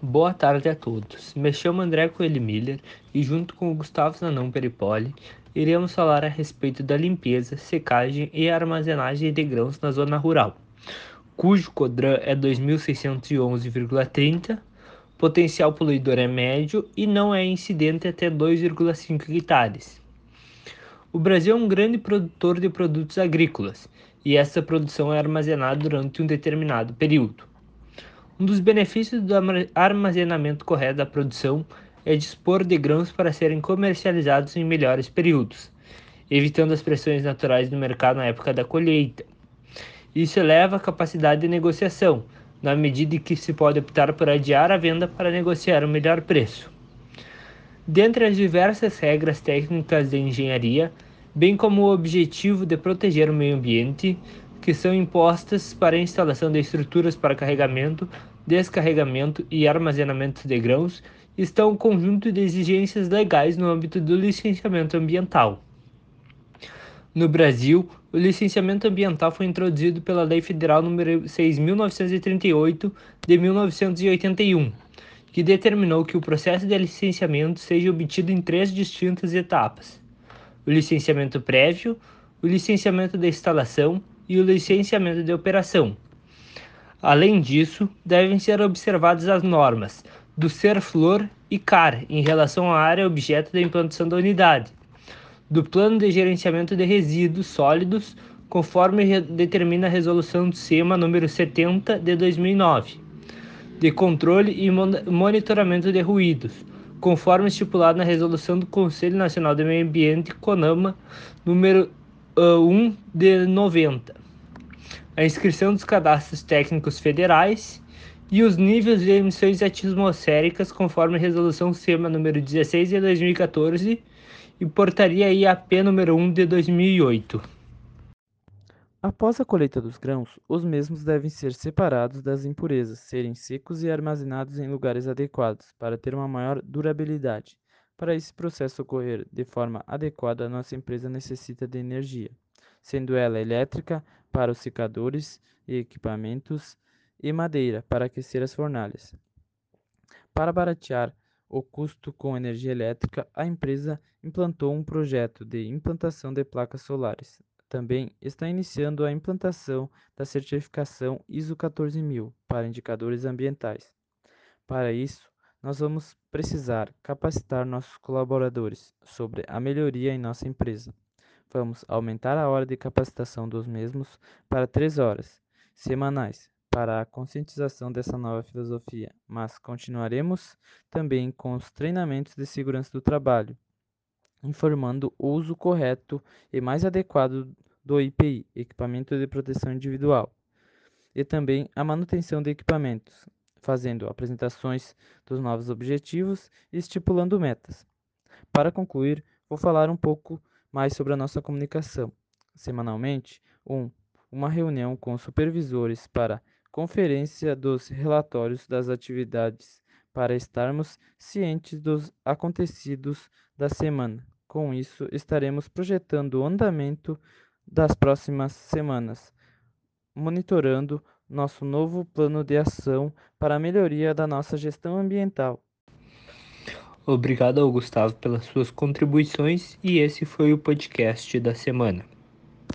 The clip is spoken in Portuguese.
Boa tarde a todos. Me chamo André Coelho Miller e, junto com o Gustavo Zanão Peripoli, iremos falar a respeito da limpeza, secagem e armazenagem de grãos na zona rural, cujo CODRAN é 2611,30, potencial poluidor é médio e não é incidente até 2,5 hectares. O Brasil é um grande produtor de produtos agrícolas e essa produção é armazenada durante um determinado período. Um dos benefícios do armazenamento correto da produção é dispor de grãos para serem comercializados em melhores períodos, evitando as pressões naturais do mercado na época da colheita. Isso eleva a capacidade de negociação, na medida em que se pode optar por adiar a venda para negociar o melhor preço. Dentre as diversas regras técnicas de engenharia, bem como o objetivo de proteger o meio ambiente, que são impostas para a instalação de estruturas para carregamento, descarregamento e armazenamento de grãos, estão conjunto de exigências legais no âmbito do licenciamento ambiental. No Brasil, o licenciamento ambiental foi introduzido pela Lei Federal nº 6.938 de 1981, que determinou que o processo de licenciamento seja obtido em três distintas etapas: o licenciamento prévio, o licenciamento de instalação e o licenciamento de operação. Além disso, devem ser observadas as normas do SERFLOR e CAR em relação à área objeto da implantação da unidade, do Plano de Gerenciamento de Resíduos Sólidos, conforme determina a Resolução do SEMA número 70 de 2009, de controle e monitoramento de ruídos, conforme estipulado na Resolução do Conselho Nacional do Meio Ambiente, CONAMA, número 1 de 90, a inscrição dos cadastros técnicos federais e os níveis de emissões atmosféricas conforme a resolução SEMA número 16 de 2014 e portaria IAP número 1 de 2008. Após a colheita dos grãos, os mesmos devem ser separados das impurezas, serem secos e armazenados em lugares adequados para ter uma maior durabilidade. Para esse processo ocorrer de forma adequada, nossa empresa necessita de energia, sendo ela elétrica para os secadores e equipamentos e madeira para aquecer as fornalhas. Para baratear o custo com energia elétrica, a empresa implantou um projeto de implantação de placas solares. Também está iniciando a implantação da certificação ISO 14000 para indicadores ambientais. Para isso, nós vamos precisar capacitar nossos colaboradores sobre a melhoria em nossa empresa. Vamos aumentar a hora de capacitação dos mesmos para três horas semanais para a conscientização dessa nova filosofia, mas continuaremos também com os treinamentos de segurança do trabalho, informando o uso correto e mais adequado do IPI, equipamento de proteção individual, e também a manutenção de equipamentos, fazendo apresentações dos novos objetivos e estipulando metas. Para concluir, vou falar um pouco mais sobre a nossa comunicação. Semanalmente, um, uma reunião com supervisores para conferência dos relatórios das atividades para estarmos cientes dos acontecidos da semana. Com isso, estaremos projetando o andamento das próximas semanas, monitorando nosso novo plano de ação para a melhoria da nossa gestão ambiental. Obrigado ao Gustavo pelas suas contribuições e esse foi o podcast da semana.